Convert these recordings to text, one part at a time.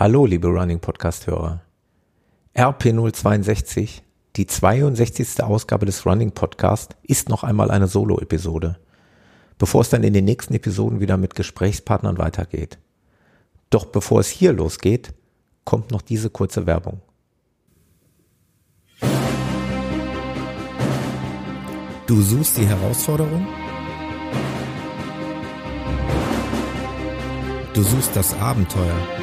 Hallo, liebe Running Podcast-Hörer. RP062, die 62. Ausgabe des Running Podcast, ist noch einmal eine Solo-Episode, bevor es dann in den nächsten Episoden wieder mit Gesprächspartnern weitergeht. Doch bevor es hier losgeht, kommt noch diese kurze Werbung. Du suchst die Herausforderung? Du suchst das Abenteuer.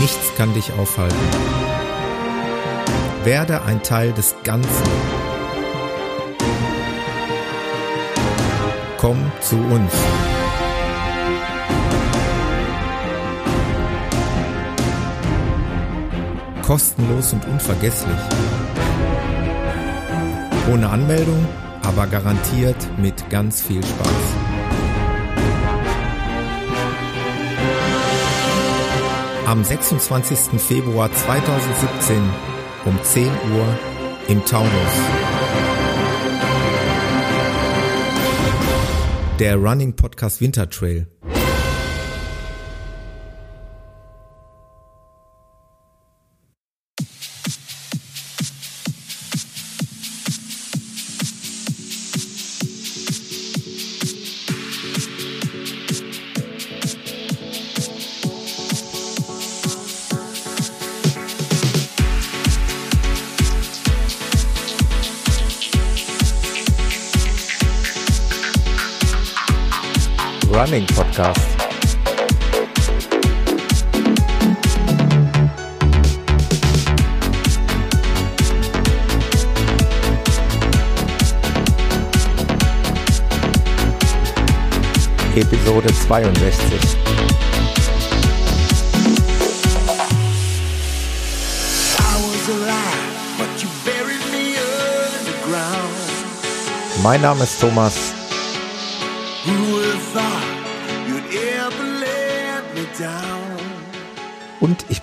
Nichts kann dich aufhalten. Werde ein Teil des Ganzen. Komm zu uns. Kostenlos und unvergesslich. Ohne Anmeldung, aber garantiert mit ganz viel Spaß. Am 26. Februar 2017 um 10 Uhr im Taunus. Der Running Podcast Winter Trail. Running Podcast. Episode 62. Mein Name ist Thomas.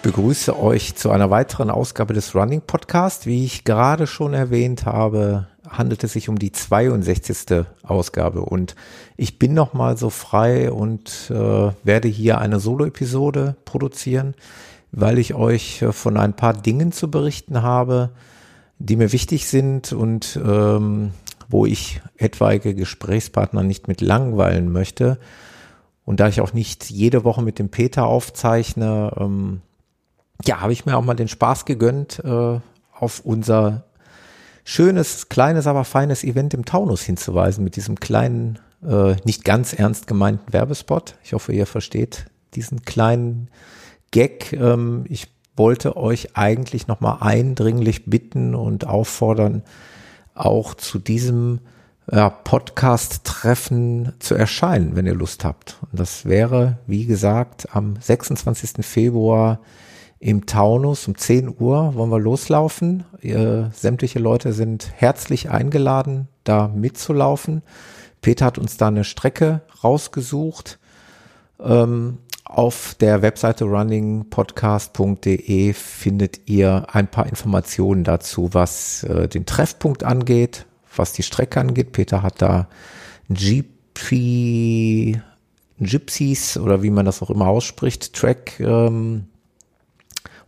Begrüße euch zu einer weiteren Ausgabe des Running Podcast. Wie ich gerade schon erwähnt habe, handelt es sich um die 62. Ausgabe. Und ich bin nochmal so frei und äh, werde hier eine Solo-Episode produzieren, weil ich euch äh, von ein paar Dingen zu berichten habe, die mir wichtig sind und ähm, wo ich etwaige Gesprächspartner nicht mit langweilen möchte. Und da ich auch nicht jede Woche mit dem Peter aufzeichne, ähm, ja, habe ich mir auch mal den Spaß gegönnt, äh, auf unser schönes, kleines, aber feines Event im Taunus hinzuweisen mit diesem kleinen, äh, nicht ganz ernst gemeinten Werbespot. Ich hoffe, ihr versteht diesen kleinen Gag. Ähm, ich wollte euch eigentlich nochmal eindringlich bitten und auffordern, auch zu diesem ja, Podcast-Treffen zu erscheinen, wenn ihr Lust habt. Und das wäre, wie gesagt, am 26. Februar im Taunus um 10 Uhr wollen wir loslaufen. Ihr, sämtliche Leute sind herzlich eingeladen, da mitzulaufen. Peter hat uns da eine Strecke rausgesucht. Ähm, auf der Webseite runningpodcast.de findet ihr ein paar Informationen dazu, was äh, den Treffpunkt angeht, was die Strecke angeht. Peter hat da GP, Gypsies oder wie man das auch immer ausspricht, Track ähm,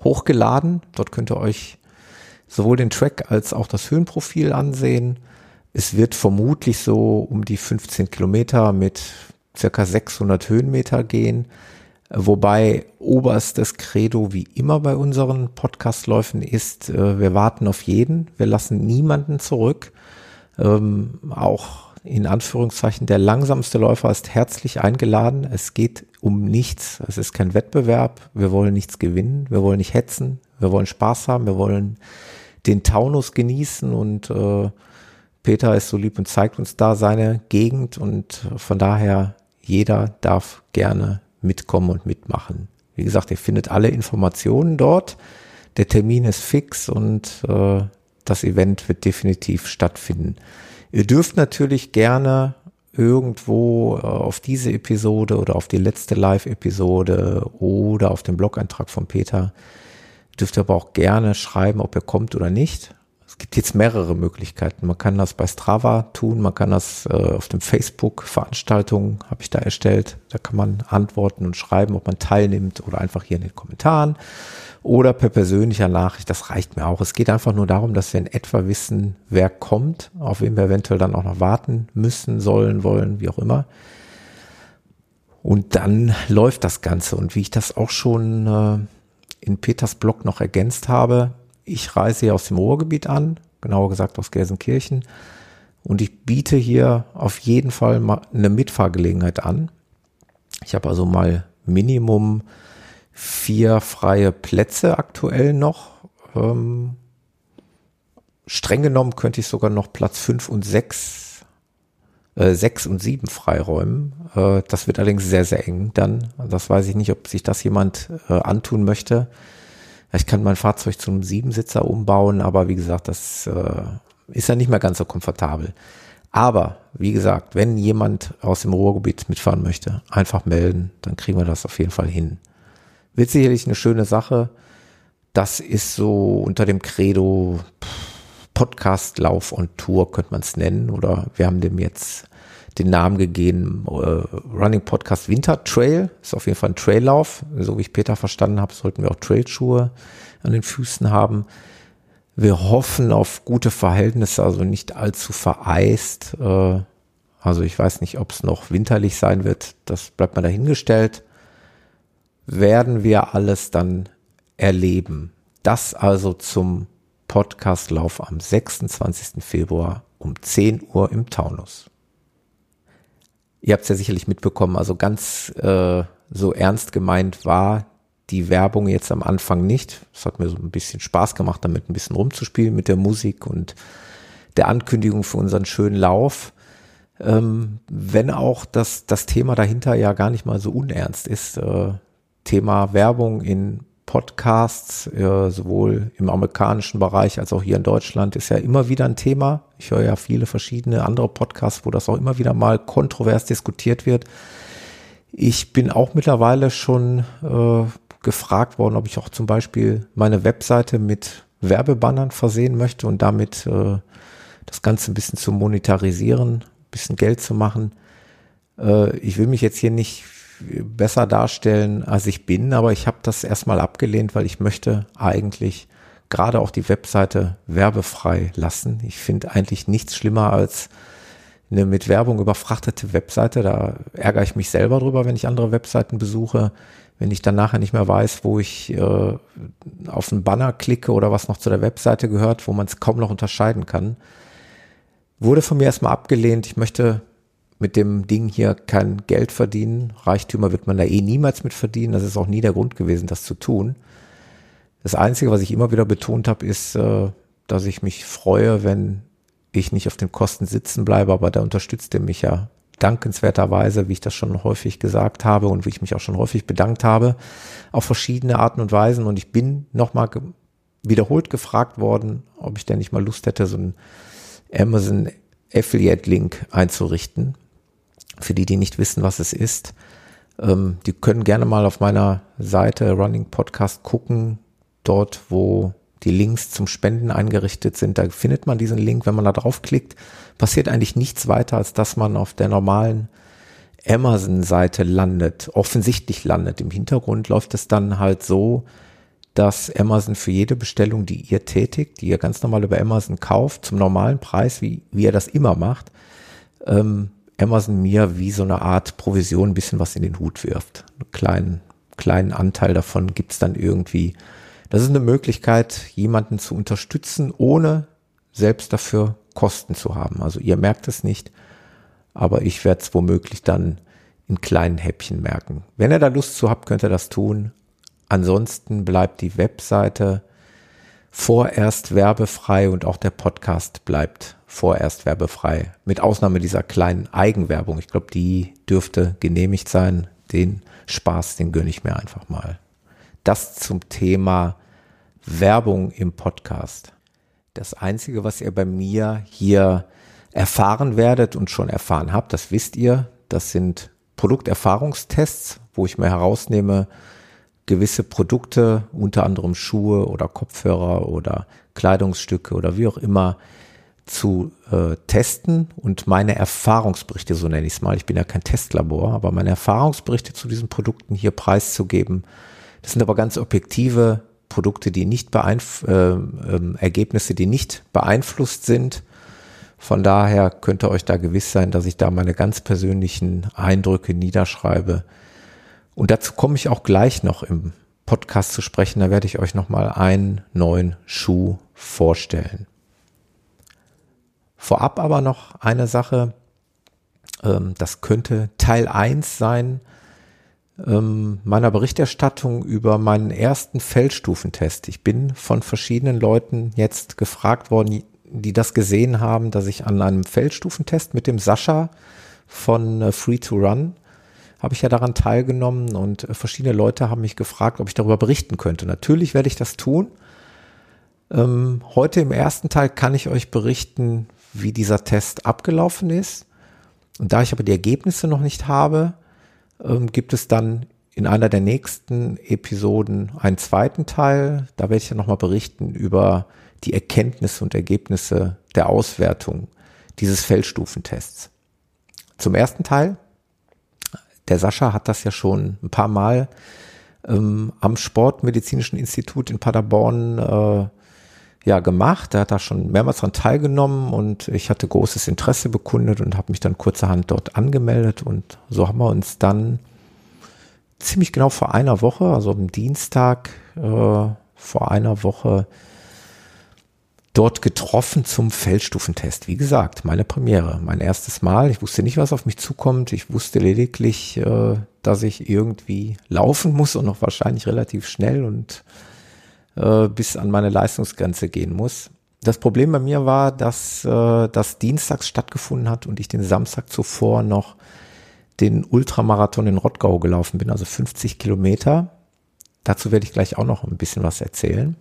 hochgeladen. Dort könnt ihr euch sowohl den Track als auch das Höhenprofil ansehen. Es wird vermutlich so um die 15 Kilometer mit circa 600 Höhenmeter gehen. Wobei oberstes Credo wie immer bei unseren Podcastläufen ist, äh, wir warten auf jeden, wir lassen niemanden zurück. Ähm, auch in Anführungszeichen der langsamste Läufer ist herzlich eingeladen. Es geht um nichts. Es ist kein Wettbewerb. Wir wollen nichts gewinnen. Wir wollen nicht hetzen. Wir wollen Spaß haben. Wir wollen den Taunus genießen und äh, Peter ist so lieb und zeigt uns da seine Gegend und von daher jeder darf gerne mitkommen und mitmachen. Wie gesagt, ihr findet alle Informationen dort. Der Termin ist fix und äh, das Event wird definitiv stattfinden. Ihr dürft natürlich gerne irgendwo äh, auf diese Episode oder auf die letzte Live-Episode oder auf den Blog-Eintrag von Peter, dürft ihr aber auch gerne schreiben, ob ihr kommt oder nicht. Es gibt jetzt mehrere Möglichkeiten. Man kann das bei Strava tun, man kann das äh, auf dem Facebook-Veranstaltungen, habe ich da erstellt. Da kann man antworten und schreiben, ob man teilnimmt oder einfach hier in den Kommentaren oder per persönlicher Nachricht. Das reicht mir auch. Es geht einfach nur darum, dass wir in etwa wissen, wer kommt, auf wen wir eventuell dann auch noch warten müssen, sollen, wollen, wie auch immer. Und dann läuft das Ganze. Und wie ich das auch schon äh, in Peters Blog noch ergänzt habe, ich reise hier aus dem Ruhrgebiet an, genauer gesagt aus Gelsenkirchen. Und ich biete hier auf jeden Fall mal eine Mitfahrgelegenheit an. Ich habe also mal Minimum vier freie Plätze aktuell noch. Ähm, streng genommen könnte ich sogar noch Platz fünf und sechs, äh, sechs und sieben freiräumen. Äh, das wird allerdings sehr, sehr eng dann. Das weiß ich nicht, ob sich das jemand äh, antun möchte. Ich kann mein Fahrzeug zum Siebensitzer umbauen, aber wie gesagt, das äh, ist ja nicht mehr ganz so komfortabel. Aber wie gesagt, wenn jemand aus dem Ruhrgebiet mitfahren möchte, einfach melden, dann kriegen wir das auf jeden Fall hin. Wird sicherlich eine schöne Sache. Das ist so unter dem Credo Podcast Lauf und Tour könnte man es nennen oder wir haben dem jetzt den Namen gegeben, äh, Running Podcast Winter Trail. Ist auf jeden Fall ein Traillauf. So wie ich Peter verstanden habe, sollten wir auch Trailschuhe an den Füßen haben. Wir hoffen auf gute Verhältnisse, also nicht allzu vereist. Äh, also ich weiß nicht, ob es noch winterlich sein wird. Das bleibt mal dahingestellt. Werden wir alles dann erleben. Das also zum Podcastlauf am 26. Februar um 10 Uhr im Taunus. Ihr habt es ja sicherlich mitbekommen, also ganz äh, so ernst gemeint war die Werbung jetzt am Anfang nicht. Es hat mir so ein bisschen Spaß gemacht, damit ein bisschen rumzuspielen mit der Musik und der Ankündigung für unseren schönen Lauf. Ähm, wenn auch das, das Thema dahinter ja gar nicht mal so unernst ist. Äh, Thema Werbung in Podcasts, äh, sowohl im amerikanischen Bereich als auch hier in Deutschland, ist ja immer wieder ein Thema. Ich höre ja viele verschiedene andere Podcasts, wo das auch immer wieder mal kontrovers diskutiert wird. Ich bin auch mittlerweile schon äh, gefragt worden, ob ich auch zum Beispiel meine Webseite mit Werbebannern versehen möchte und damit äh, das Ganze ein bisschen zu monetarisieren, ein bisschen Geld zu machen. Äh, ich will mich jetzt hier nicht besser darstellen, als ich bin, aber ich habe das erstmal abgelehnt, weil ich möchte eigentlich gerade auch die Webseite werbefrei lassen. Ich finde eigentlich nichts schlimmer als eine mit Werbung überfrachtete Webseite. Da ärgere ich mich selber drüber, wenn ich andere Webseiten besuche. Wenn ich dann nachher nicht mehr weiß, wo ich äh, auf einen Banner klicke oder was noch zu der Webseite gehört, wo man es kaum noch unterscheiden kann. Wurde von mir erstmal abgelehnt. Ich möchte mit dem Ding hier kein Geld verdienen. Reichtümer wird man da eh niemals mit verdienen. Das ist auch nie der Grund gewesen, das zu tun. Das Einzige, was ich immer wieder betont habe, ist, äh, dass ich mich freue, wenn ich nicht auf den Kosten sitzen bleibe, aber da unterstützt er mich ja dankenswerterweise, wie ich das schon häufig gesagt habe und wie ich mich auch schon häufig bedankt habe, auf verschiedene Arten und Weisen. Und ich bin nochmal wiederholt gefragt worden, ob ich denn nicht mal Lust hätte, so einen Amazon Affiliate Link einzurichten. Für die, die nicht wissen, was es ist, ähm, die können gerne mal auf meiner Seite Running Podcast gucken, dort wo die Links zum Spenden eingerichtet sind. Da findet man diesen Link, wenn man da draufklickt, passiert eigentlich nichts weiter, als dass man auf der normalen Amazon-Seite landet, offensichtlich landet. Im Hintergrund läuft es dann halt so, dass Amazon für jede Bestellung, die ihr tätigt, die ihr ganz normal über Amazon kauft, zum normalen Preis, wie, wie ihr das immer macht, ähm, Amazon mir wie so eine Art Provision ein bisschen was in den Hut wirft. Einen kleinen, kleinen Anteil davon gibt's dann irgendwie. Das ist eine Möglichkeit, jemanden zu unterstützen, ohne selbst dafür Kosten zu haben. Also ihr merkt es nicht, aber ich werde es womöglich dann in kleinen Häppchen merken. Wenn ihr da Lust zu habt, könnt ihr das tun. Ansonsten bleibt die Webseite vorerst werbefrei und auch der Podcast bleibt vorerst werbefrei. Mit Ausnahme dieser kleinen Eigenwerbung. Ich glaube, die dürfte genehmigt sein. Den Spaß, den gönne ich mir einfach mal. Das zum Thema Werbung im Podcast. Das Einzige, was ihr bei mir hier erfahren werdet und schon erfahren habt, das wisst ihr, das sind Produkterfahrungstests, wo ich mir herausnehme, gewisse Produkte, unter anderem Schuhe oder Kopfhörer oder Kleidungsstücke oder wie auch immer, zu äh, testen und meine Erfahrungsberichte, so nenne ich es mal, ich bin ja kein Testlabor, aber meine Erfahrungsberichte zu diesen Produkten hier preiszugeben. Das sind aber ganz objektive Produkte, die nicht beeinf äh, äh, Ergebnisse, die nicht beeinflusst sind. Von daher könnt ihr euch da gewiss sein, dass ich da meine ganz persönlichen Eindrücke niederschreibe. Und dazu komme ich auch gleich noch im Podcast zu sprechen. Da werde ich euch nochmal einen neuen Schuh vorstellen. Vorab aber noch eine Sache. Ähm, das könnte Teil eins sein ähm, meiner Berichterstattung über meinen ersten Feldstufentest. Ich bin von verschiedenen Leuten jetzt gefragt worden, die das gesehen haben, dass ich an einem Feldstufentest mit dem Sascha von äh, Free to Run habe ich ja daran teilgenommen und äh, verschiedene Leute haben mich gefragt, ob ich darüber berichten könnte. Natürlich werde ich das tun. Ähm, heute im ersten Teil kann ich euch berichten, wie dieser Test abgelaufen ist. Und da ich aber die Ergebnisse noch nicht habe, ähm, gibt es dann in einer der nächsten Episoden einen zweiten Teil. Da werde ich ja nochmal berichten über die Erkenntnisse und Ergebnisse der Auswertung dieses Feldstufentests. Zum ersten Teil. Der Sascha hat das ja schon ein paar Mal ähm, am Sportmedizinischen Institut in Paderborn äh, ja gemacht. Er hat da schon mehrmals daran teilgenommen und ich hatte großes Interesse bekundet und habe mich dann kurzerhand dort angemeldet und so haben wir uns dann ziemlich genau vor einer Woche, also am Dienstag äh, vor einer Woche dort getroffen zum Feldstufentest. Wie gesagt, meine Premiere, mein erstes Mal. Ich wusste nicht, was auf mich zukommt. Ich wusste lediglich, äh, dass ich irgendwie laufen muss und noch wahrscheinlich relativ schnell und äh, bis an meine Leistungsgrenze gehen muss. Das Problem bei mir war, dass äh, das dienstags stattgefunden hat und ich den Samstag zuvor noch den Ultramarathon in Rottgau gelaufen bin, also 50 Kilometer. Dazu werde ich gleich auch noch ein bisschen was erzählen.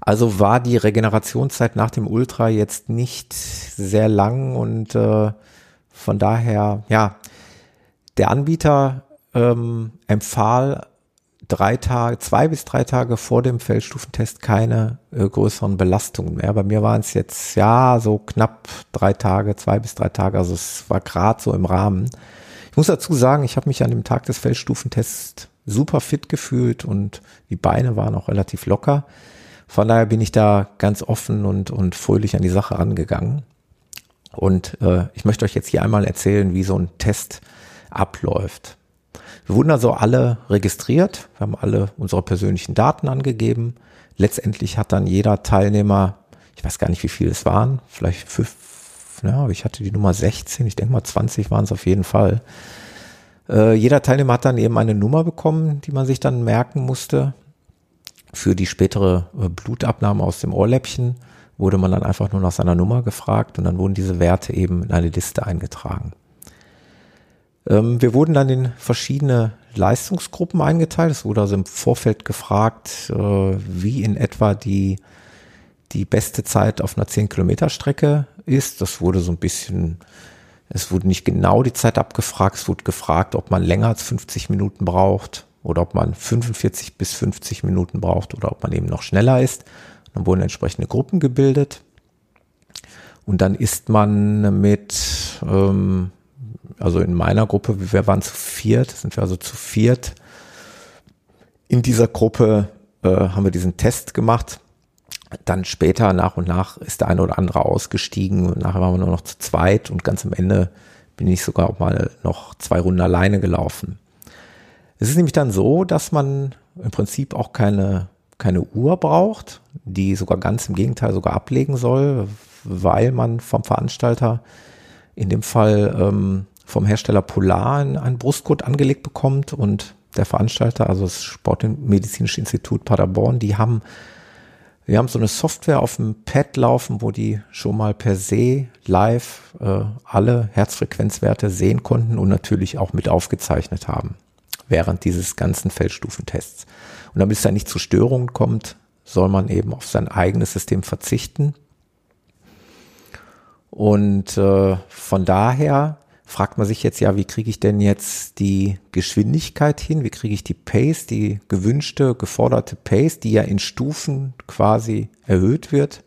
Also war die Regenerationszeit nach dem Ultra jetzt nicht sehr lang und äh, von daher, ja, der Anbieter ähm, empfahl drei Tage, zwei bis drei Tage vor dem Feldstufentest keine äh, größeren Belastungen mehr. Bei mir waren es jetzt ja so knapp drei Tage, zwei bis drei Tage. Also es war gerade so im Rahmen. Ich muss dazu sagen, ich habe mich an dem Tag des Feldstufentests super fit gefühlt und die Beine waren auch relativ locker. Von daher bin ich da ganz offen und, und fröhlich an die Sache rangegangen. Und äh, ich möchte euch jetzt hier einmal erzählen, wie so ein Test abläuft. Wir wurden also alle registriert, wir haben alle unsere persönlichen Daten angegeben. Letztendlich hat dann jeder Teilnehmer, ich weiß gar nicht, wie viele es waren, vielleicht fünf, ja, ich hatte die Nummer 16, ich denke mal 20 waren es auf jeden Fall. Äh, jeder Teilnehmer hat dann eben eine Nummer bekommen, die man sich dann merken musste. Für die spätere äh, Blutabnahme aus dem Ohrläppchen wurde man dann einfach nur nach seiner Nummer gefragt und dann wurden diese Werte eben in eine Liste eingetragen. Ähm, wir wurden dann in verschiedene Leistungsgruppen eingeteilt. Es wurde also im Vorfeld gefragt, äh, wie in etwa die, die beste Zeit auf einer 10 Kilometer Strecke ist. Das wurde so ein bisschen, es wurde nicht genau die Zeit abgefragt. Es wurde gefragt, ob man länger als 50 Minuten braucht oder ob man 45 bis 50 Minuten braucht oder ob man eben noch schneller ist. Dann wurden entsprechende Gruppen gebildet. Und dann ist man mit, ähm, also in meiner Gruppe, wir waren zu viert, sind wir also zu viert. In dieser Gruppe äh, haben wir diesen Test gemacht. Dann später nach und nach ist der eine oder andere ausgestiegen und nachher waren wir nur noch zu zweit und ganz am Ende bin ich sogar auch mal noch zwei Runden alleine gelaufen. Es ist nämlich dann so, dass man im Prinzip auch keine, keine Uhr braucht, die sogar ganz im Gegenteil sogar ablegen soll, weil man vom Veranstalter in dem Fall ähm, vom Hersteller Polar einen Brustgurt angelegt bekommt und der Veranstalter, also das Sportmedizinische Institut Paderborn, die haben, wir haben so eine Software auf dem Pad laufen, wo die schon mal per se live äh, alle Herzfrequenzwerte sehen konnten und natürlich auch mit aufgezeichnet haben während dieses ganzen Feldstufentests. Und damit es da nicht zu Störungen kommt, soll man eben auf sein eigenes System verzichten. Und äh, von daher fragt man sich jetzt ja, wie kriege ich denn jetzt die Geschwindigkeit hin? Wie kriege ich die Pace, die gewünschte, geforderte Pace, die ja in Stufen quasi erhöht wird,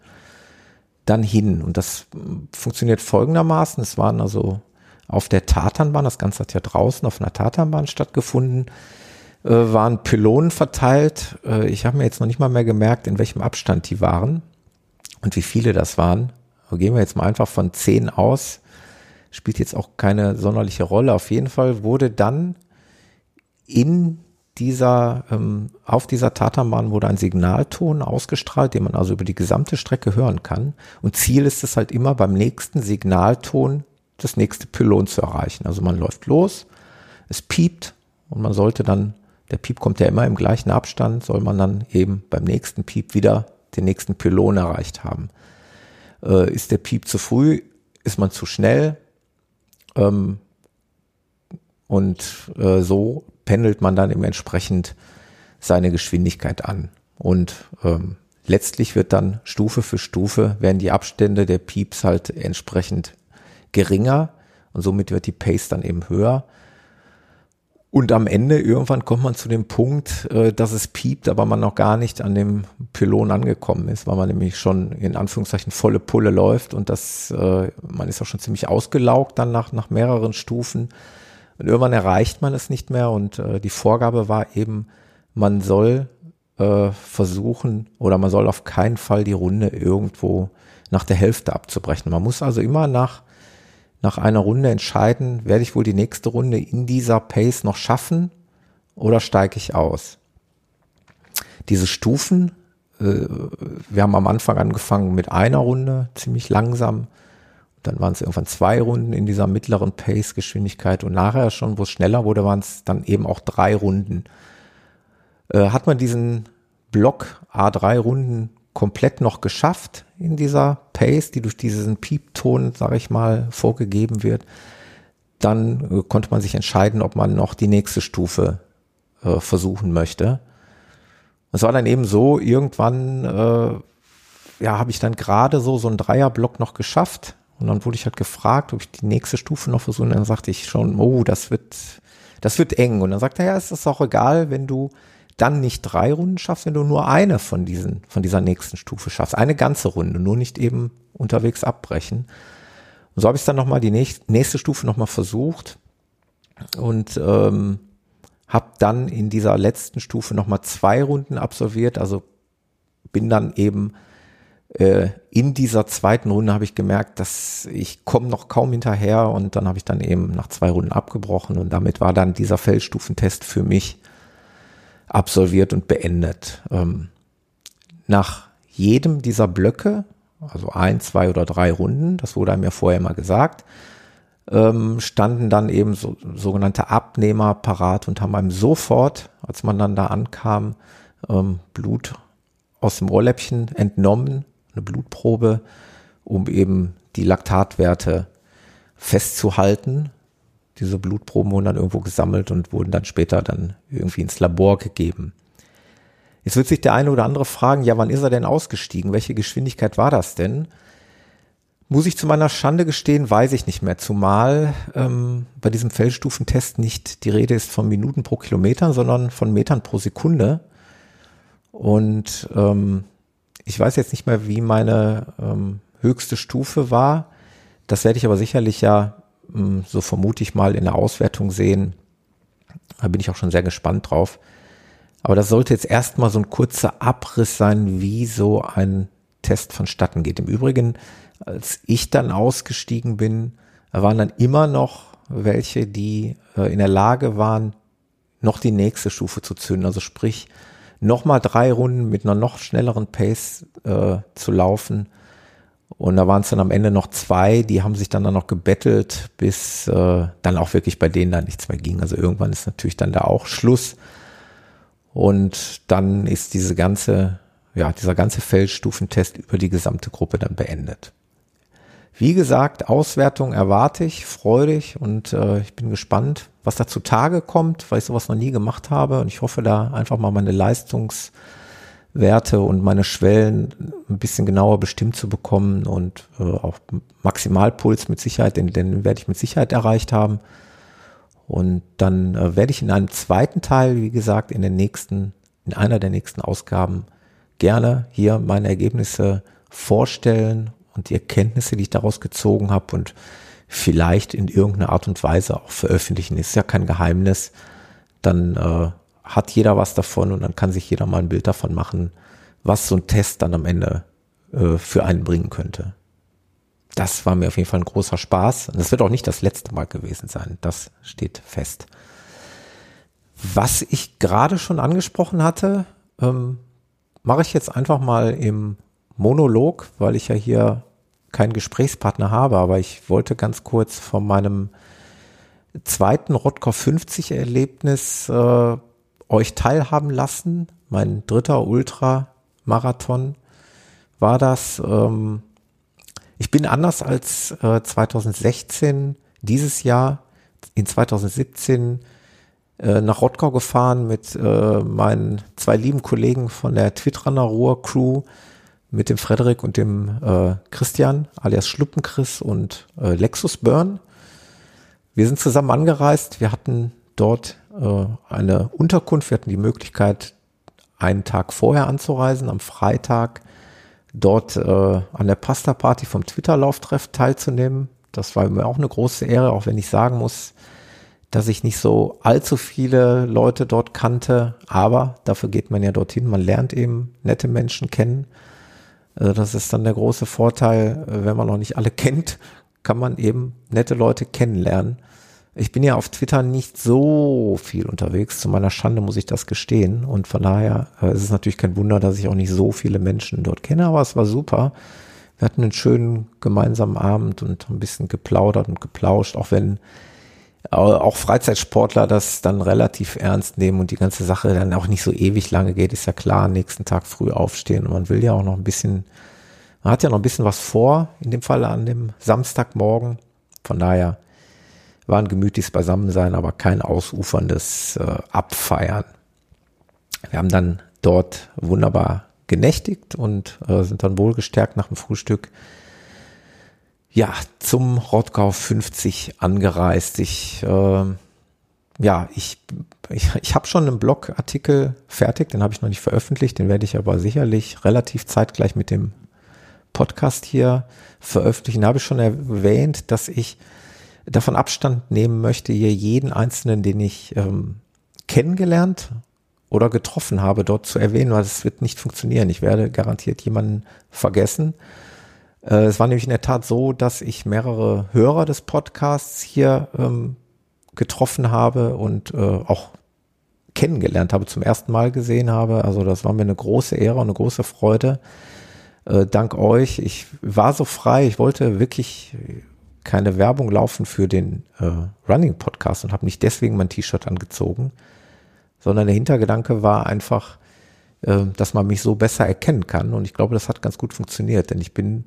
dann hin? Und das funktioniert folgendermaßen. Es waren also auf der Tatanbahn, das Ganze hat ja draußen auf einer Tatanbahn stattgefunden, äh, waren Pylonen verteilt. Äh, ich habe mir jetzt noch nicht mal mehr gemerkt, in welchem Abstand die waren und wie viele das waren. Gehen wir jetzt mal einfach von zehn aus spielt jetzt auch keine sonderliche Rolle. Auf jeden Fall wurde dann in dieser, ähm, auf dieser Tatanbahn wurde ein Signalton ausgestrahlt, den man also über die gesamte Strecke hören kann. Und Ziel ist es halt immer beim nächsten Signalton das nächste Pylon zu erreichen. Also man läuft los, es piept und man sollte dann, der Piep kommt ja immer im gleichen Abstand, soll man dann eben beim nächsten Piep wieder den nächsten Pylon erreicht haben. Äh, ist der Piep zu früh, ist man zu schnell, ähm, und äh, so pendelt man dann eben entsprechend seine Geschwindigkeit an. Und ähm, letztlich wird dann Stufe für Stufe werden die Abstände der Pieps halt entsprechend geringer und somit wird die Pace dann eben höher. Und am Ende irgendwann kommt man zu dem Punkt, äh, dass es piept, aber man noch gar nicht an dem Pylon angekommen ist, weil man nämlich schon in Anführungszeichen volle Pulle läuft und das, äh, man ist auch schon ziemlich ausgelaugt dann nach, nach mehreren Stufen. Und irgendwann erreicht man es nicht mehr und äh, die Vorgabe war eben, man soll versuchen oder man soll auf keinen Fall die Runde irgendwo nach der Hälfte abzubrechen. Man muss also immer nach nach einer Runde entscheiden, werde ich wohl die nächste Runde in dieser Pace noch schaffen oder steige ich aus. Diese Stufen, äh, wir haben am Anfang angefangen mit einer Runde, ziemlich langsam. Dann waren es irgendwann zwei Runden in dieser mittleren Pace-Geschwindigkeit und nachher schon, wo es schneller wurde, waren es dann eben auch drei Runden. Äh, hat man diesen Block A3 Runden komplett noch geschafft in dieser Pace, die durch diesen Piepton, sage ich mal, vorgegeben wird, dann äh, konnte man sich entscheiden, ob man noch die nächste Stufe äh, versuchen möchte. Es war dann eben so, irgendwann äh, ja, habe ich dann gerade so so einen Dreierblock noch geschafft und dann wurde ich halt gefragt, ob ich die nächste Stufe noch versuche. Und dann sagte ich schon, oh, das wird, das wird eng. Und dann sagte er, ja, es ist auch egal, wenn du dann nicht drei Runden schaffst, wenn du nur eine von diesen, von dieser nächsten Stufe schaffst. Eine ganze Runde, nur nicht eben unterwegs abbrechen. Und so habe ich dann nochmal die nächste, nächste Stufe nochmal versucht und ähm, habe dann in dieser letzten Stufe nochmal zwei Runden absolviert. Also bin dann eben äh, in dieser zweiten Runde habe ich gemerkt, dass ich komme noch kaum hinterher und dann habe ich dann eben nach zwei Runden abgebrochen und damit war dann dieser Feldstufentest für mich absolviert und beendet. Ähm, nach jedem dieser Blöcke, also ein, zwei oder drei Runden, das wurde mir vorher mal gesagt, ähm, standen dann eben so, sogenannte Abnehmer parat und haben einem sofort, als man dann da ankam, ähm, Blut aus dem Ohrläppchen entnommen, eine Blutprobe, um eben die Laktatwerte festzuhalten diese Blutproben wurden dann irgendwo gesammelt und wurden dann später dann irgendwie ins Labor gegeben. Jetzt wird sich der eine oder andere fragen, ja, wann ist er denn ausgestiegen? Welche Geschwindigkeit war das denn? Muss ich zu meiner Schande gestehen, weiß ich nicht mehr. Zumal ähm, bei diesem Feldstufentest nicht die Rede ist von Minuten pro Kilometer, sondern von Metern pro Sekunde. Und ähm, ich weiß jetzt nicht mehr, wie meine ähm, höchste Stufe war. Das werde ich aber sicherlich ja so vermute ich mal, in der Auswertung sehen. Da bin ich auch schon sehr gespannt drauf. Aber das sollte jetzt erstmal so ein kurzer Abriss sein, wie so ein Test vonstatten geht. Im Übrigen, als ich dann ausgestiegen bin, waren dann immer noch welche, die äh, in der Lage waren, noch die nächste Stufe zu zünden. Also sprich, nochmal drei Runden mit einer noch schnelleren Pace äh, zu laufen und da waren es dann am Ende noch zwei, die haben sich dann, dann noch gebettelt, bis äh, dann auch wirklich bei denen da nichts mehr ging. Also irgendwann ist natürlich dann da auch Schluss. Und dann ist diese ganze, ja, dieser ganze Feldstufentest über die gesamte Gruppe dann beendet. Wie gesagt, Auswertung erwarte ich, freudig und äh, ich bin gespannt, was da zutage kommt, weil ich sowas noch nie gemacht habe und ich hoffe da einfach mal meine Leistungs Werte und meine Schwellen ein bisschen genauer bestimmt zu bekommen und äh, auch Maximalpuls mit Sicherheit, den, den werde ich mit Sicherheit erreicht haben. Und dann äh, werde ich in einem zweiten Teil, wie gesagt, in den nächsten, in einer der nächsten Ausgaben gerne hier meine Ergebnisse vorstellen und die Erkenntnisse, die ich daraus gezogen habe und vielleicht in irgendeiner Art und Weise auch veröffentlichen. Ist ja kein Geheimnis. Dann äh, hat jeder was davon und dann kann sich jeder mal ein Bild davon machen, was so ein Test dann am Ende äh, für einen bringen könnte. Das war mir auf jeden Fall ein großer Spaß. Und das wird auch nicht das letzte Mal gewesen sein. Das steht fest. Was ich gerade schon angesprochen hatte, ähm, mache ich jetzt einfach mal im Monolog, weil ich ja hier keinen Gesprächspartner habe, aber ich wollte ganz kurz von meinem zweiten Rotkow 50 Erlebnis äh, euch teilhaben lassen. Mein dritter Ultramarathon war das. Ähm, ich bin anders als äh, 2016 dieses Jahr in 2017 äh, nach Rottgau gefahren mit äh, meinen zwei lieben Kollegen von der Twittraner Ruhr Crew, mit dem Frederik und dem äh, Christian, alias Schluppenchris und äh, Lexus Burn. Wir sind zusammen angereist. Wir hatten dort äh, eine Unterkunft. Wir hatten die Möglichkeit, einen Tag vorher anzureisen, am Freitag dort äh, an der Pasta-Party vom Twitter-Lauftreff teilzunehmen. Das war mir auch eine große Ehre, auch wenn ich sagen muss, dass ich nicht so allzu viele Leute dort kannte, aber dafür geht man ja dorthin, man lernt eben nette Menschen kennen. Äh, das ist dann der große Vorteil, äh, wenn man noch nicht alle kennt, kann man eben nette Leute kennenlernen. Ich bin ja auf Twitter nicht so viel unterwegs. Zu meiner Schande muss ich das gestehen. Und von daher äh, ist es natürlich kein Wunder, dass ich auch nicht so viele Menschen dort kenne, aber es war super. Wir hatten einen schönen gemeinsamen Abend und ein bisschen geplaudert und geplauscht, auch wenn äh, auch Freizeitsportler das dann relativ ernst nehmen und die ganze Sache dann auch nicht so ewig lange geht, ist ja klar, nächsten Tag früh aufstehen und man will ja auch noch ein bisschen, man hat ja noch ein bisschen was vor, in dem Fall an dem Samstagmorgen. Von daher war ein gemütliches Beisammensein, aber kein ausuferndes äh, Abfeiern. Wir haben dann dort wunderbar genächtigt und äh, sind dann wohlgestärkt nach dem Frühstück ja zum Rottgau 50 angereist. Ich äh, ja, ich, ich, ich habe schon einen Blogartikel fertig, den habe ich noch nicht veröffentlicht, den werde ich aber sicherlich relativ zeitgleich mit dem Podcast hier veröffentlichen. Da habe ich schon erwähnt, dass ich davon Abstand nehmen möchte, hier jeden Einzelnen, den ich ähm, kennengelernt oder getroffen habe, dort zu erwähnen, weil es wird nicht funktionieren. Ich werde garantiert jemanden vergessen. Äh, es war nämlich in der Tat so, dass ich mehrere Hörer des Podcasts hier ähm, getroffen habe und äh, auch kennengelernt habe, zum ersten Mal gesehen habe. Also das war mir eine große Ehre und eine große Freude. Äh, dank euch. Ich war so frei. Ich wollte wirklich keine Werbung laufen für den äh, Running Podcast und habe nicht deswegen mein T-Shirt angezogen, sondern der Hintergedanke war einfach, äh, dass man mich so besser erkennen kann. Und ich glaube, das hat ganz gut funktioniert, denn ich bin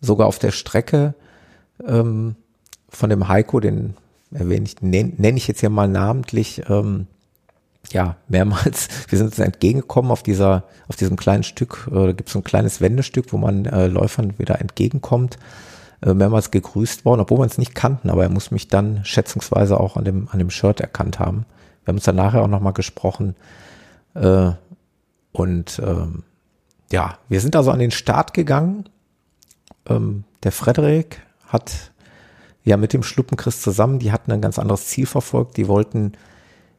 sogar auf der Strecke ähm, von dem Heiko, den erwähne ich, nenne nenn ich jetzt hier mal namentlich, ähm, ja, mehrmals, wir sind uns entgegengekommen auf dieser, auf diesem kleinen Stück, äh, da gibt es so ein kleines Wendestück, wo man äh, Läufern wieder entgegenkommt mehrmals gegrüßt worden, obwohl wir uns nicht kannten, aber er muss mich dann schätzungsweise auch an dem, an dem Shirt erkannt haben. Wir haben uns dann nachher auch nochmal gesprochen. Äh, und ähm, ja, wir sind also an den Start gegangen. Ähm, der Frederik hat ja mit dem Schluppenchrist zusammen, die hatten ein ganz anderes Ziel verfolgt. Die wollten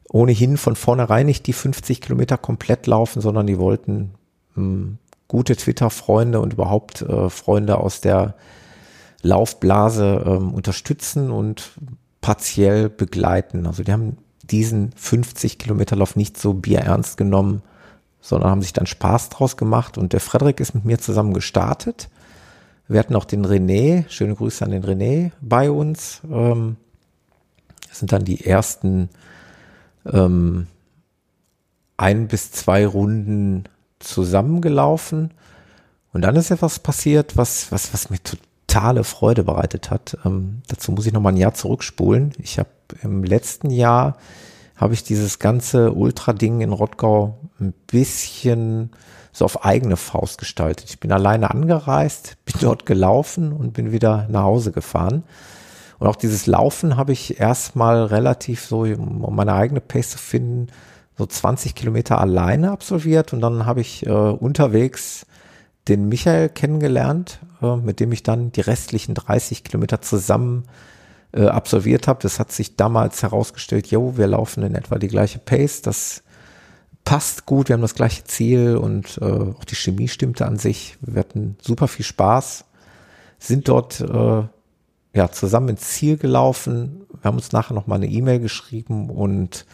ohnehin von vornherein nicht die 50 Kilometer komplett laufen, sondern die wollten ähm, gute Twitter-Freunde und überhaupt äh, Freunde aus der Laufblase ähm, unterstützen und partiell begleiten. Also die haben diesen 50 Kilometer Lauf nicht so bierernst genommen, sondern haben sich dann Spaß draus gemacht. Und der Frederik ist mit mir zusammen gestartet. Wir hatten auch den René, schöne Grüße an den René bei uns. Ähm, das sind dann die ersten ähm, ein bis zwei Runden zusammengelaufen. Und dann ist etwas passiert, was, was, was mir total totale Freude bereitet hat. Ähm, dazu muss ich noch mal ein Jahr zurückspulen. Ich habe im letzten Jahr habe ich dieses ganze Ultra-Ding in Rottgau ein bisschen so auf eigene Faust gestaltet. Ich bin alleine angereist, bin dort gelaufen und bin wieder nach Hause gefahren. Und auch dieses Laufen habe ich erstmal relativ so, um meine eigene Pace zu finden, so 20 Kilometer alleine absolviert und dann habe ich äh, unterwegs den Michael kennengelernt, äh, mit dem ich dann die restlichen 30 Kilometer zusammen äh, absolviert habe. Das hat sich damals herausgestellt, jo, wir laufen in etwa die gleiche Pace, das passt gut, wir haben das gleiche Ziel und äh, auch die Chemie stimmte an sich. Wir hatten super viel Spaß, sind dort ja zusammen ins Ziel gelaufen. Wir haben uns nachher noch mal eine E-Mail geschrieben und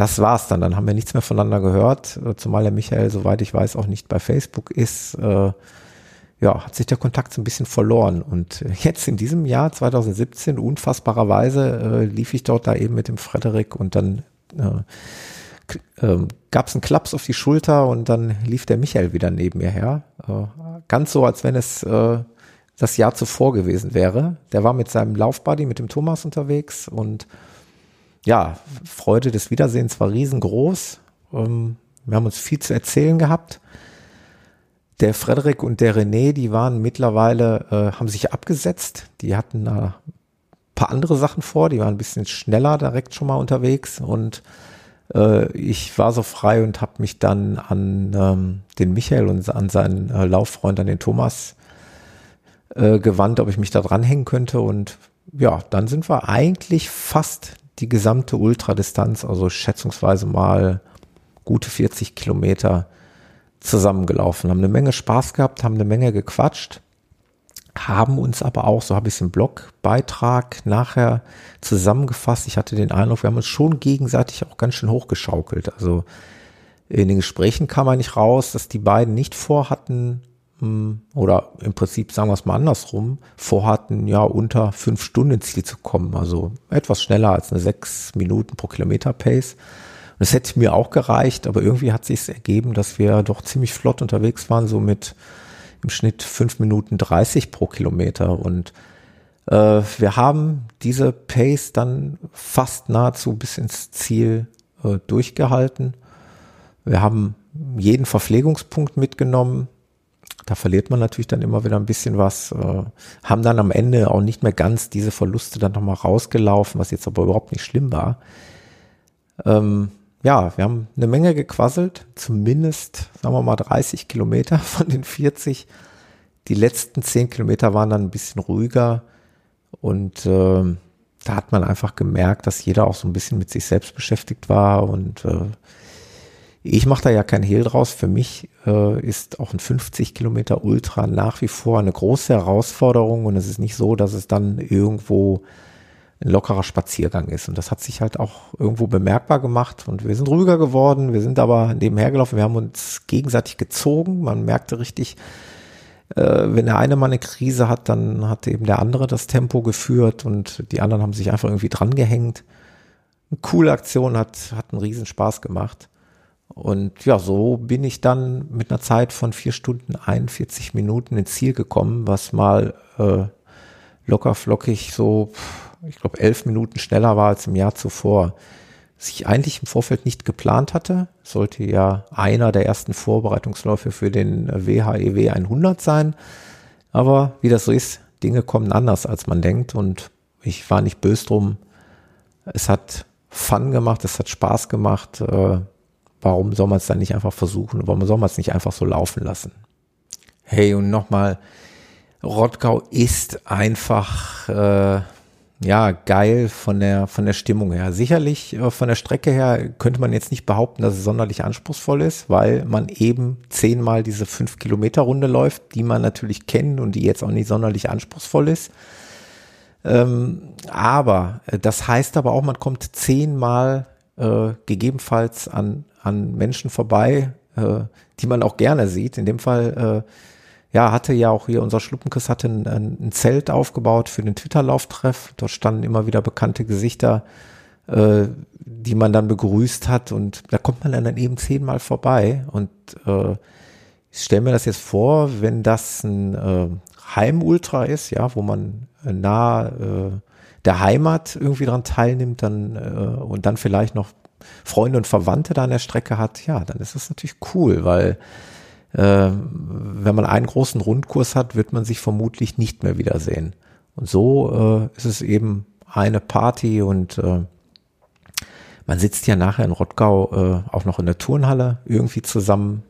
das war's dann. Dann haben wir nichts mehr voneinander gehört, äh, zumal der Michael, soweit ich weiß, auch nicht bei Facebook ist. Äh, ja, hat sich der Kontakt so ein bisschen verloren. Und jetzt in diesem Jahr 2017, unfassbarerweise, äh, lief ich dort da eben mit dem Frederik und dann äh, ähm, gab es einen Klaps auf die Schulter und dann lief der Michael wieder neben mir her. Äh, ganz so, als wenn es äh, das Jahr zuvor gewesen wäre. Der war mit seinem Laufbuddy, mit dem Thomas unterwegs und ja, Freude des Wiedersehens war riesengroß. Ähm, wir haben uns viel zu erzählen gehabt. Der Frederik und der René, die waren mittlerweile, äh, haben sich abgesetzt. Die hatten äh, ein paar andere Sachen vor. Die waren ein bisschen schneller direkt schon mal unterwegs und äh, ich war so frei und habe mich dann an ähm, den Michael und an seinen äh, Lauffreund, an den Thomas äh, gewandt, ob ich mich da dranhängen könnte. Und ja, dann sind wir eigentlich fast die gesamte Ultradistanz, also schätzungsweise mal gute 40 Kilometer zusammengelaufen, haben eine Menge Spaß gehabt, haben eine Menge gequatscht haben uns aber auch, so habe ich es im Blogbeitrag nachher zusammengefasst. Ich hatte den Eindruck, wir haben uns schon gegenseitig auch ganz schön hochgeschaukelt. Also in den Gesprächen kam man nicht raus, dass die beiden nicht vorhatten, oder im Prinzip sagen wir es mal andersrum, vorhatten, ja, unter fünf Stunden Ziel zu kommen. Also etwas schneller als eine sechs Minuten pro Kilometer Pace. Es hätte mir auch gereicht, aber irgendwie hat sich ergeben, dass wir doch ziemlich flott unterwegs waren, so mit im Schnitt fünf Minuten 30 pro Kilometer und äh, wir haben diese Pace dann fast nahezu bis ins Ziel äh, durchgehalten. Wir haben jeden Verpflegungspunkt mitgenommen. Da verliert man natürlich dann immer wieder ein bisschen was, äh, haben dann am Ende auch nicht mehr ganz diese Verluste dann nochmal rausgelaufen, was jetzt aber überhaupt nicht schlimm war. Ähm, ja, wir haben eine Menge gequasselt, zumindest, sagen wir mal, 30 Kilometer von den 40. Die letzten 10 Kilometer waren dann ein bisschen ruhiger und äh, da hat man einfach gemerkt, dass jeder auch so ein bisschen mit sich selbst beschäftigt war und äh, ich mache da ja kein Hehl draus. Für mich äh, ist auch ein 50 Kilometer Ultra nach wie vor eine große Herausforderung und es ist nicht so, dass es dann irgendwo ein lockerer Spaziergang ist. Und das hat sich halt auch irgendwo bemerkbar gemacht. Und wir sind ruhiger geworden. Wir sind aber nebenher gelaufen. Wir haben uns gegenseitig gezogen. Man merkte richtig, äh, wenn der eine mal eine Krise hat, dann hat eben der andere das Tempo geführt und die anderen haben sich einfach irgendwie dran gehängt. Eine coole Aktion hat, hat einen riesen Spaß gemacht. Und ja, so bin ich dann mit einer Zeit von vier Stunden 41 Minuten ins Ziel gekommen, was mal äh, locker flockig so ich glaube, elf Minuten schneller war als im Jahr zuvor. Was ich eigentlich im Vorfeld nicht geplant hatte, sollte ja einer der ersten Vorbereitungsläufe für den WHEW 100 sein. Aber wie das so ist, Dinge kommen anders, als man denkt. Und ich war nicht böse drum. Es hat Fun gemacht, es hat Spaß gemacht. Äh, warum soll man es dann nicht einfach versuchen? Warum soll man es nicht einfach so laufen lassen? Hey, und nochmal, Rottgau ist einfach äh, ja, geil von der, von der Stimmung her. Sicherlich äh, von der Strecke her könnte man jetzt nicht behaupten, dass es sonderlich anspruchsvoll ist, weil man eben zehnmal diese fünf Kilometer Runde läuft, die man natürlich kennt und die jetzt auch nicht sonderlich anspruchsvoll ist. Ähm, aber äh, das heißt aber auch, man kommt zehnmal äh, gegebenenfalls an, an Menschen vorbei, äh, die man auch gerne sieht. In dem Fall äh, ja, hatte ja auch hier unser Schluppenkiss hatte ein, ein Zelt aufgebaut für den Twitter-Lauftreff. Dort standen immer wieder bekannte Gesichter, äh, die man dann begrüßt hat und da kommt man dann eben zehnmal vorbei und äh, ich stelle mir das jetzt vor, wenn das ein äh, Heimultra ist, ja, wo man äh, nah äh, der Heimat irgendwie dran teilnimmt, dann äh, und dann vielleicht noch Freunde und Verwandte da an der Strecke hat, ja, dann ist das natürlich cool, weil äh, wenn man einen großen Rundkurs hat, wird man sich vermutlich nicht mehr wiedersehen. Und so äh, ist es eben eine Party und äh, man sitzt ja nachher in Rottgau äh, auch noch in der Turnhalle irgendwie zusammen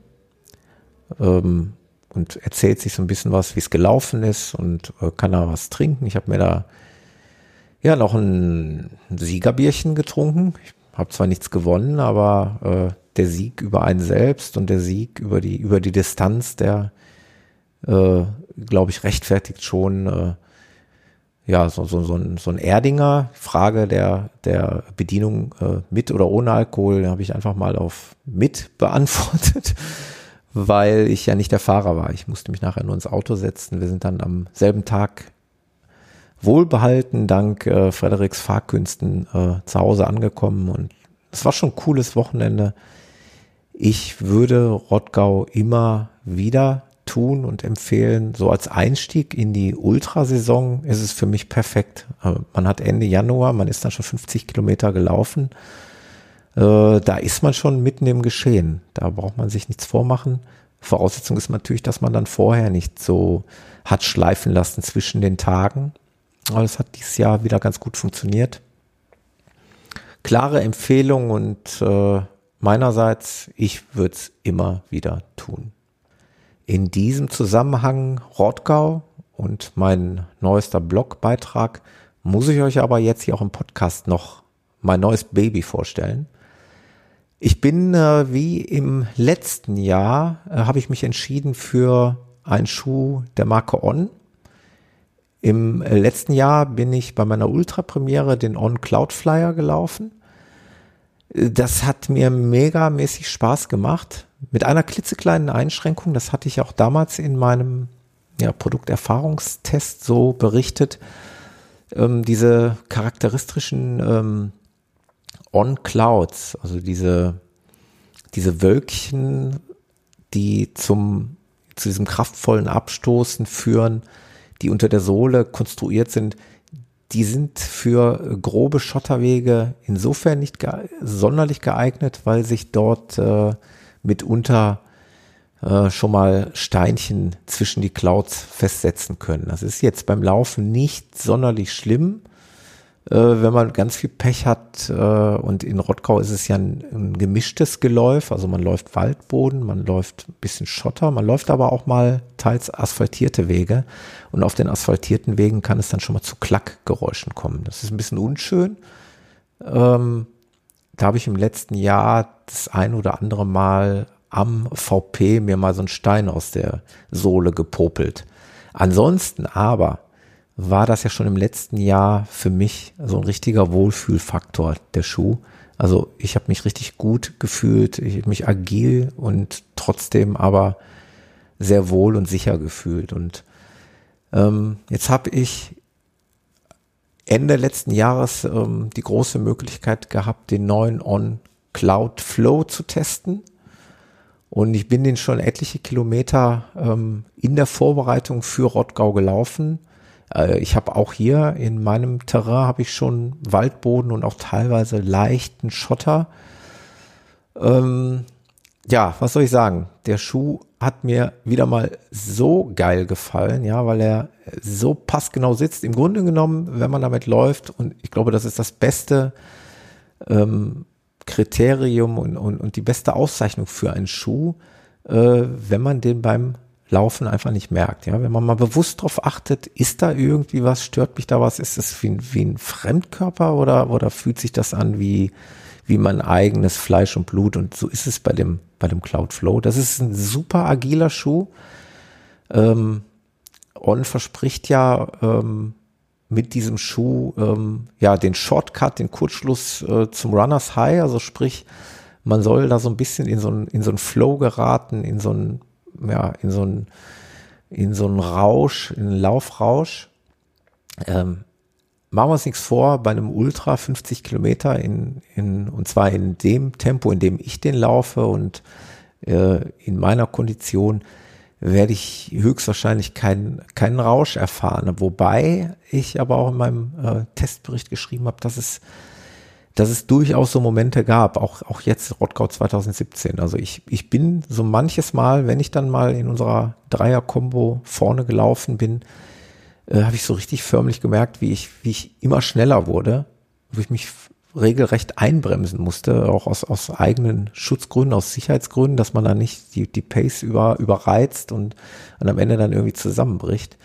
ähm, und erzählt sich so ein bisschen was, wie es gelaufen ist und äh, kann da was trinken. Ich habe mir da ja noch ein Siegerbierchen getrunken. Ich habe zwar nichts gewonnen, aber äh, der Sieg über einen selbst und der Sieg über die über die Distanz, der äh, glaube ich rechtfertigt schon äh, ja, so, so, so, ein, so ein Erdinger, Frage der, der Bedienung äh, mit oder ohne Alkohol, habe ich einfach mal auf mit beantwortet, weil ich ja nicht der Fahrer war. Ich musste mich nachher nur ins Auto setzen. Wir sind dann am selben Tag wohlbehalten, dank äh, Frederiks Fahrkünsten äh, zu Hause angekommen und es war schon ein cooles Wochenende. Ich würde Rottgau immer wieder tun und empfehlen. So als Einstieg in die Ultrasaison ist es für mich perfekt. Äh, man hat Ende Januar, man ist dann schon 50 Kilometer gelaufen. Äh, da ist man schon mitten im Geschehen. Da braucht man sich nichts vormachen. Voraussetzung ist natürlich, dass man dann vorher nicht so hat schleifen lassen zwischen den Tagen. Aber das hat dieses Jahr wieder ganz gut funktioniert. Klare Empfehlung und äh, meinerseits, ich würde es immer wieder tun. In diesem Zusammenhang Rottgau und mein neuester Blogbeitrag muss ich euch aber jetzt hier auch im Podcast noch mein neues Baby vorstellen. Ich bin äh, wie im letzten Jahr äh, habe ich mich entschieden für einen Schuh der Marke On. Im äh, letzten Jahr bin ich bei meiner Ultra-Premiere den On Cloud Flyer gelaufen. Das hat mir megamäßig Spaß gemacht. Mit einer klitzekleinen Einschränkung, das hatte ich auch damals in meinem ja, Produkterfahrungstest so berichtet, ähm, diese charakteristischen ähm, On-Clouds, also diese, diese Wölkchen, die zum, zu diesem kraftvollen Abstoßen führen, die unter der Sohle konstruiert sind, die sind für grobe Schotterwege insofern nicht ge sonderlich geeignet, weil sich dort äh, mitunter äh, schon mal Steinchen zwischen die Clouds festsetzen können. Das ist jetzt beim Laufen nicht sonderlich schlimm, äh, wenn man ganz viel Pech hat. Äh, und in Rottgau ist es ja ein, ein, gemischtes Geläuf. Also man läuft Waldboden, man läuft ein bisschen Schotter, man läuft aber auch mal teils asphaltierte Wege. Und auf den asphaltierten Wegen kann es dann schon mal zu Klackgeräuschen kommen. Das ist ein bisschen unschön. Ähm, da habe ich im letzten Jahr das ein oder andere Mal am VP mir mal so einen Stein aus der Sohle gepopelt. Ansonsten aber war das ja schon im letzten Jahr für mich so ein richtiger Wohlfühlfaktor, der Schuh. Also ich habe mich richtig gut gefühlt, ich habe mich agil und trotzdem aber sehr wohl und sicher gefühlt. Und ähm, jetzt habe ich Ende letzten Jahres ähm, die große Möglichkeit gehabt, den neuen On Cloud Flow zu testen. Und ich bin den schon etliche Kilometer ähm, in der Vorbereitung für Rottgau gelaufen. Äh, ich habe auch hier in meinem Terrain habe ich schon Waldboden und auch teilweise leichten Schotter. Ähm, ja, was soll ich sagen? Der Schuh hat mir wieder mal so geil gefallen, ja, weil er so passgenau sitzt. Im Grunde genommen, wenn man damit läuft, und ich glaube, das ist das beste ähm, Kriterium und, und, und die beste Auszeichnung für einen Schuh, äh, wenn man den beim Laufen einfach nicht merkt. Ja, wenn man mal bewusst drauf achtet, ist da irgendwie was, stört mich da was, ist es wie, wie ein Fremdkörper oder, oder fühlt sich das an wie, wie mein eigenes Fleisch und Blut? Und so ist es bei dem, bei dem Cloud Flow. Das ist ein super agiler Schuh. Ähm, On verspricht ja ähm, mit diesem Schuh ähm, ja den Shortcut, den Kurzschluss äh, zum Runners High, also sprich, man soll da so ein bisschen in so ein in so ein Flow geraten, in so ein ja in so ein in so einen Rausch, in einen Laufrausch. Ähm, machen wir uns nichts vor, bei einem Ultra 50 Kilometer in, in, und zwar in dem Tempo, in dem ich den laufe und äh, in meiner Kondition, werde ich höchstwahrscheinlich keinen keinen Rausch erfahren. Wobei ich aber auch in meinem äh, Testbericht geschrieben habe, dass es dass es durchaus so Momente gab, auch, auch jetzt Rottgau 2017. Also ich, ich bin so manches Mal, wenn ich dann mal in unserer Dreier-Kombo vorne gelaufen bin, äh, habe ich so richtig förmlich gemerkt, wie ich, wie ich immer schneller wurde, wo ich mich regelrecht einbremsen musste, auch aus, aus eigenen Schutzgründen, aus Sicherheitsgründen, dass man da nicht die, die Pace über, überreizt und, und am Ende dann irgendwie zusammenbricht.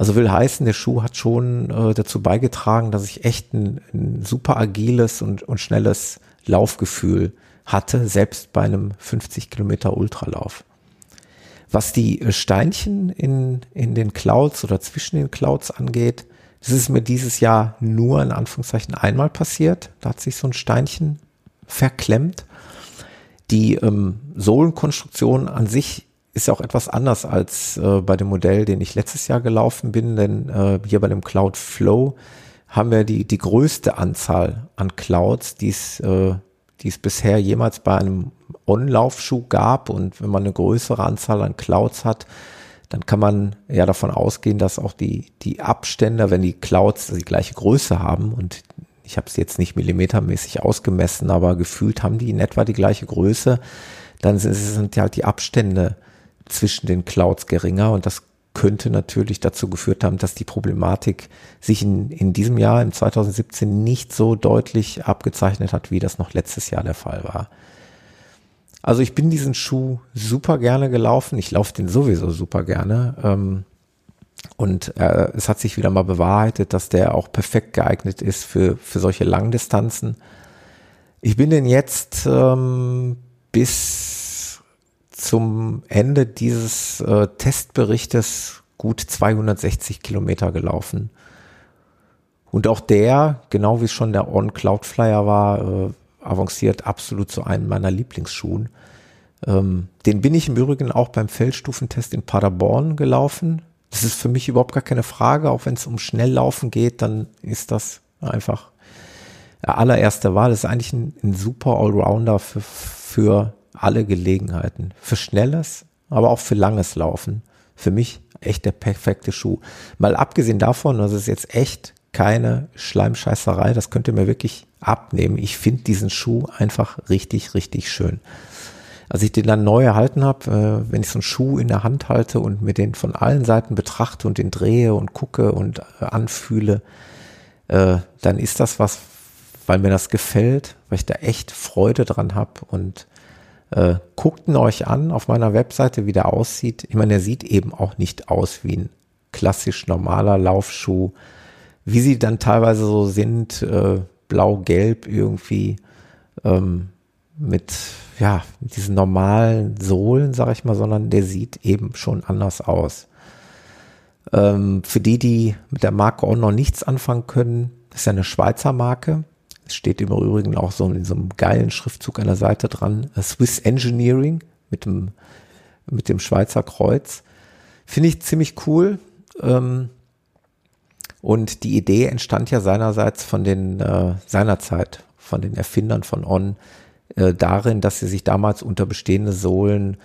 Also will heißen, der Schuh hat schon äh, dazu beigetragen, dass ich echt ein, ein super agiles und, und schnelles Laufgefühl hatte, selbst bei einem 50 Kilometer Ultralauf. Was die äh, Steinchen in, in den Clouds oder zwischen den Clouds angeht, das ist mir dieses Jahr nur in Anführungszeichen einmal passiert. Da hat sich so ein Steinchen verklemmt. Die ähm, Sohlenkonstruktion an sich ist ja auch etwas anders als äh, bei dem Modell, den ich letztes Jahr gelaufen bin, denn äh, hier bei dem Cloud Flow haben wir die, die größte Anzahl an Clouds, die es, äh, die es bisher jemals bei einem On-Laufschuh gab. Und wenn man eine größere Anzahl an Clouds hat, dann kann man ja davon ausgehen, dass auch die, die Abstände, wenn die Clouds die gleiche Größe haben und ich habe es jetzt nicht millimetermäßig ausgemessen, aber gefühlt haben die in etwa die gleiche Größe, dann sind, sind halt die Abstände zwischen den Clouds geringer und das könnte natürlich dazu geführt haben, dass die Problematik sich in, in diesem Jahr, im 2017, nicht so deutlich abgezeichnet hat, wie das noch letztes Jahr der Fall war. Also ich bin diesen Schuh super gerne gelaufen. Ich laufe den sowieso super gerne. Ähm, und äh, es hat sich wieder mal bewahrheitet, dass der auch perfekt geeignet ist für, für solche Langdistanzen. Ich bin den jetzt ähm, bis zum Ende dieses äh, Testberichtes gut 260 Kilometer gelaufen. Und auch der, genau wie es schon der On Cloud Flyer war, äh, avanciert absolut zu einem meiner Lieblingsschuhen. Ähm, den bin ich im Übrigen auch beim Feldstufentest in Paderborn gelaufen. Das ist für mich überhaupt gar keine Frage. Auch wenn es um Schnelllaufen geht, dann ist das einfach allererste Wahl. Das ist eigentlich ein, ein super Allrounder für, für alle Gelegenheiten. Für schnelles, aber auch für langes Laufen. Für mich echt der perfekte Schuh. Mal abgesehen davon, das ist jetzt echt keine Schleimscheißerei, das könnt ihr mir wirklich abnehmen. Ich finde diesen Schuh einfach richtig, richtig schön. Als ich den dann neu erhalten habe, äh, wenn ich so einen Schuh in der Hand halte und mir den von allen Seiten betrachte und den drehe und gucke und äh, anfühle, äh, dann ist das was, weil mir das gefällt, weil ich da echt Freude dran habe und äh, guckt ihn euch an auf meiner Webseite, wie der aussieht. Ich meine, er sieht eben auch nicht aus wie ein klassisch normaler Laufschuh. Wie sie dann teilweise so sind, äh, blau-gelb irgendwie, ähm, mit, ja, mit diesen normalen Sohlen, sag ich mal, sondern der sieht eben schon anders aus. Ähm, für die, die mit der Marke auch noch nichts anfangen können, ist ja eine Schweizer Marke. Steht im Übrigen auch so in so einem geilen Schriftzug an der Seite dran, äh, Swiss Engineering mit dem, mit dem Schweizer Kreuz. Finde ich ziemlich cool. Ähm, und die Idee entstand ja seinerseits von den, äh, seinerzeit von den Erfindern von On, äh, darin, dass sie sich damals unter bestehende Sohlen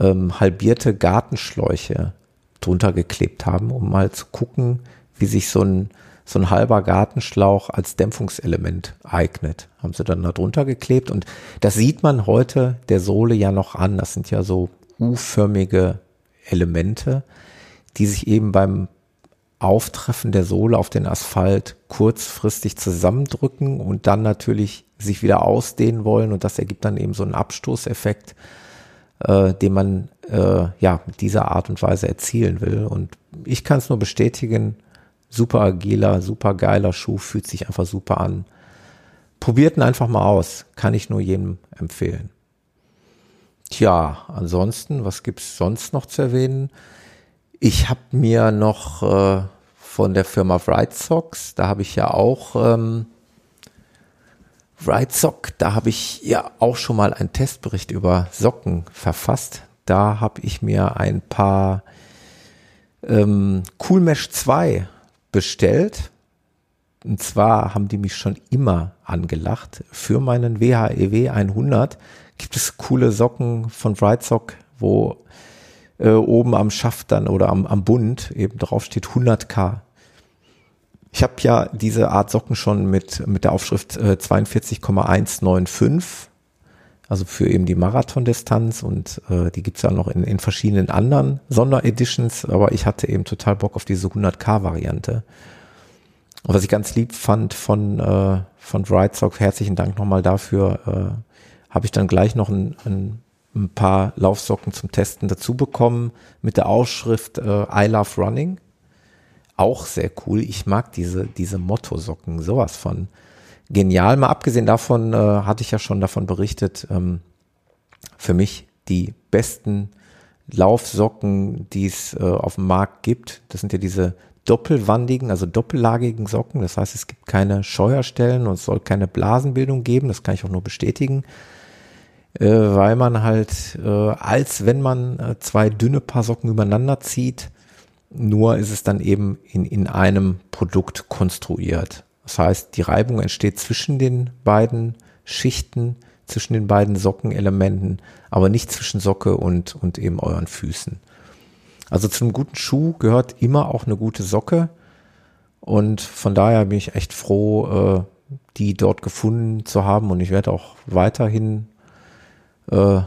ähm, halbierte Gartenschläuche drunter geklebt haben, um mal zu gucken, wie sich so ein so ein halber Gartenschlauch als Dämpfungselement eignet. Haben sie dann da drunter geklebt und das sieht man heute der Sohle ja noch an. Das sind ja so U-förmige Elemente, die sich eben beim Auftreffen der Sohle auf den Asphalt kurzfristig zusammendrücken und dann natürlich sich wieder ausdehnen wollen und das ergibt dann eben so einen Abstoßeffekt, äh, den man äh, ja mit dieser Art und Weise erzielen will. Und ich kann es nur bestätigen, super agiler, super geiler Schuh, fühlt sich einfach super an. Probiert ihn einfach mal aus, kann ich nur jedem empfehlen. Tja, ansonsten, was gibt's sonst noch zu erwähnen? Ich habe mir noch äh, von der Firma Bright Socks, da habe ich ja auch ähm, Bright Sock, da habe ich ja auch schon mal einen Testbericht über Socken verfasst. Da habe ich mir ein paar ähm, Cool Mesh 2 bestellt. Und zwar haben die mich schon immer angelacht. Für meinen WHEW 100 e gibt es coole Socken von Bright Sock, wo äh, oben am Schaft dann oder am, am Bund eben drauf steht 100k. Ich habe ja diese Art Socken schon mit, mit der Aufschrift äh, 42,195, also für eben die Marathondistanz und äh, die gibt's ja noch in, in verschiedenen anderen Sondereditions, aber ich hatte eben total Bock auf diese 100k-Variante. Und was ich ganz lieb fand von, äh, von Brightsock, herzlichen Dank nochmal dafür, äh, habe ich dann gleich noch ein, ein, ein paar Laufsocken zum Testen dazu bekommen mit der Aufschrift äh, I Love Running auch sehr cool. Ich mag diese, diese Motto-Socken sowas von genial. Mal abgesehen davon äh, hatte ich ja schon davon berichtet, ähm, für mich die besten Laufsocken, die es äh, auf dem Markt gibt. Das sind ja diese doppelwandigen, also doppellagigen Socken. Das heißt, es gibt keine Scheuerstellen und es soll keine Blasenbildung geben. Das kann ich auch nur bestätigen. Äh, weil man halt, äh, als wenn man äh, zwei dünne Paar Socken übereinander zieht, nur ist es dann eben in, in einem Produkt konstruiert. Das heißt, die Reibung entsteht zwischen den beiden Schichten, zwischen den beiden Sockenelementen, aber nicht zwischen Socke und, und eben euren Füßen. Also zu einem guten Schuh gehört immer auch eine gute Socke. Und von daher bin ich echt froh, äh, die dort gefunden zu haben. Und ich werde auch weiterhin äh,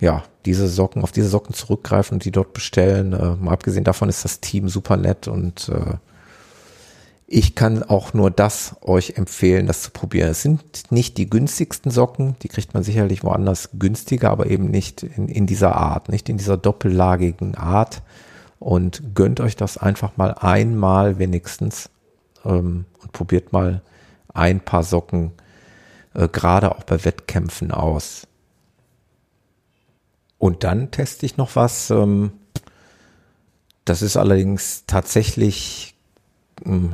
ja, diese Socken, auf diese Socken zurückgreifen und die dort bestellen. Mal abgesehen davon ist das Team super nett und äh, ich kann auch nur das euch empfehlen, das zu probieren. Es sind nicht die günstigsten Socken, die kriegt man sicherlich woanders günstiger, aber eben nicht in, in dieser Art, nicht in dieser doppellagigen Art. Und gönnt euch das einfach mal einmal wenigstens ähm, und probiert mal ein paar Socken, äh, gerade auch bei Wettkämpfen aus. Und dann teste ich noch was. Ähm, das ist allerdings tatsächlich,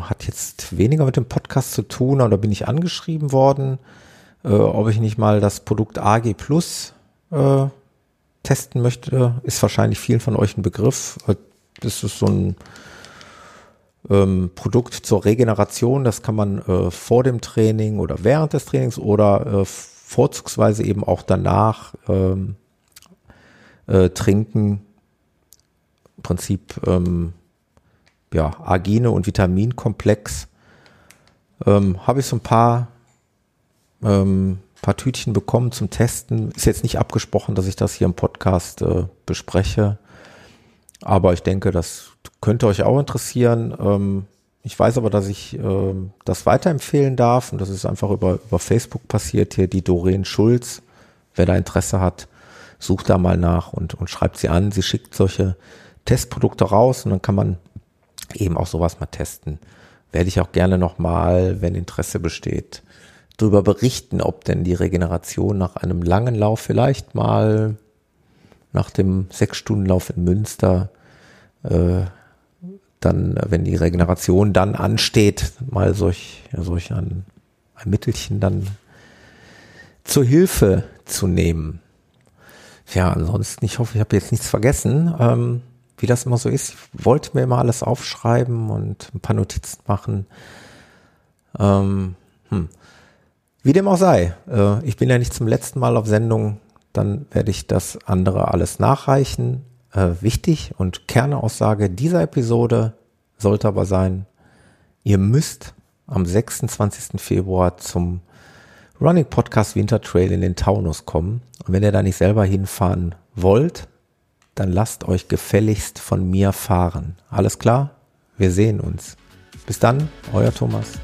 hat jetzt weniger mit dem Podcast zu tun, aber da bin ich angeschrieben worden, äh, ob ich nicht mal das Produkt AG Plus äh, testen möchte. Ist wahrscheinlich vielen von euch ein Begriff. Das ist so ein ähm, Produkt zur Regeneration. Das kann man äh, vor dem Training oder während des Trainings oder äh, vorzugsweise eben auch danach ähm, äh, trinken. Im Prinzip ähm, ja, Argine und Vitaminkomplex. Ähm, Habe ich so ein paar, ähm, paar Tütchen bekommen zum Testen. Ist jetzt nicht abgesprochen, dass ich das hier im Podcast äh, bespreche. Aber ich denke, das könnte euch auch interessieren. Ähm, ich weiß aber, dass ich äh, das weiterempfehlen darf und das ist einfach über, über Facebook passiert hier, die Doreen Schulz. Wer da Interesse hat, sucht da mal nach und, und schreibt sie an. Sie schickt solche Testprodukte raus und dann kann man eben auch sowas mal testen. Werde ich auch gerne nochmal, wenn Interesse besteht, darüber berichten, ob denn die Regeneration nach einem langen Lauf vielleicht mal nach dem Sechs-Stunden-Lauf in Münster äh, dann, wenn die Regeneration dann ansteht, mal solch, solch ein, ein Mittelchen dann zur Hilfe zu nehmen. Ja, ansonsten, ich hoffe, ich habe jetzt nichts vergessen. Ähm, wie das immer so ist, ich wollte mir immer alles aufschreiben und ein paar Notizen machen. Ähm, hm. Wie dem auch sei, äh, ich bin ja nicht zum letzten Mal auf Sendung, dann werde ich das andere alles nachreichen. Äh, wichtig und Kerneaussage dieser Episode sollte aber sein, ihr müsst am 26. Februar zum Running Podcast Winter Trail in den Taunus kommen. Und wenn ihr da nicht selber hinfahren wollt, dann lasst euch gefälligst von mir fahren. Alles klar? Wir sehen uns. Bis dann, euer Thomas.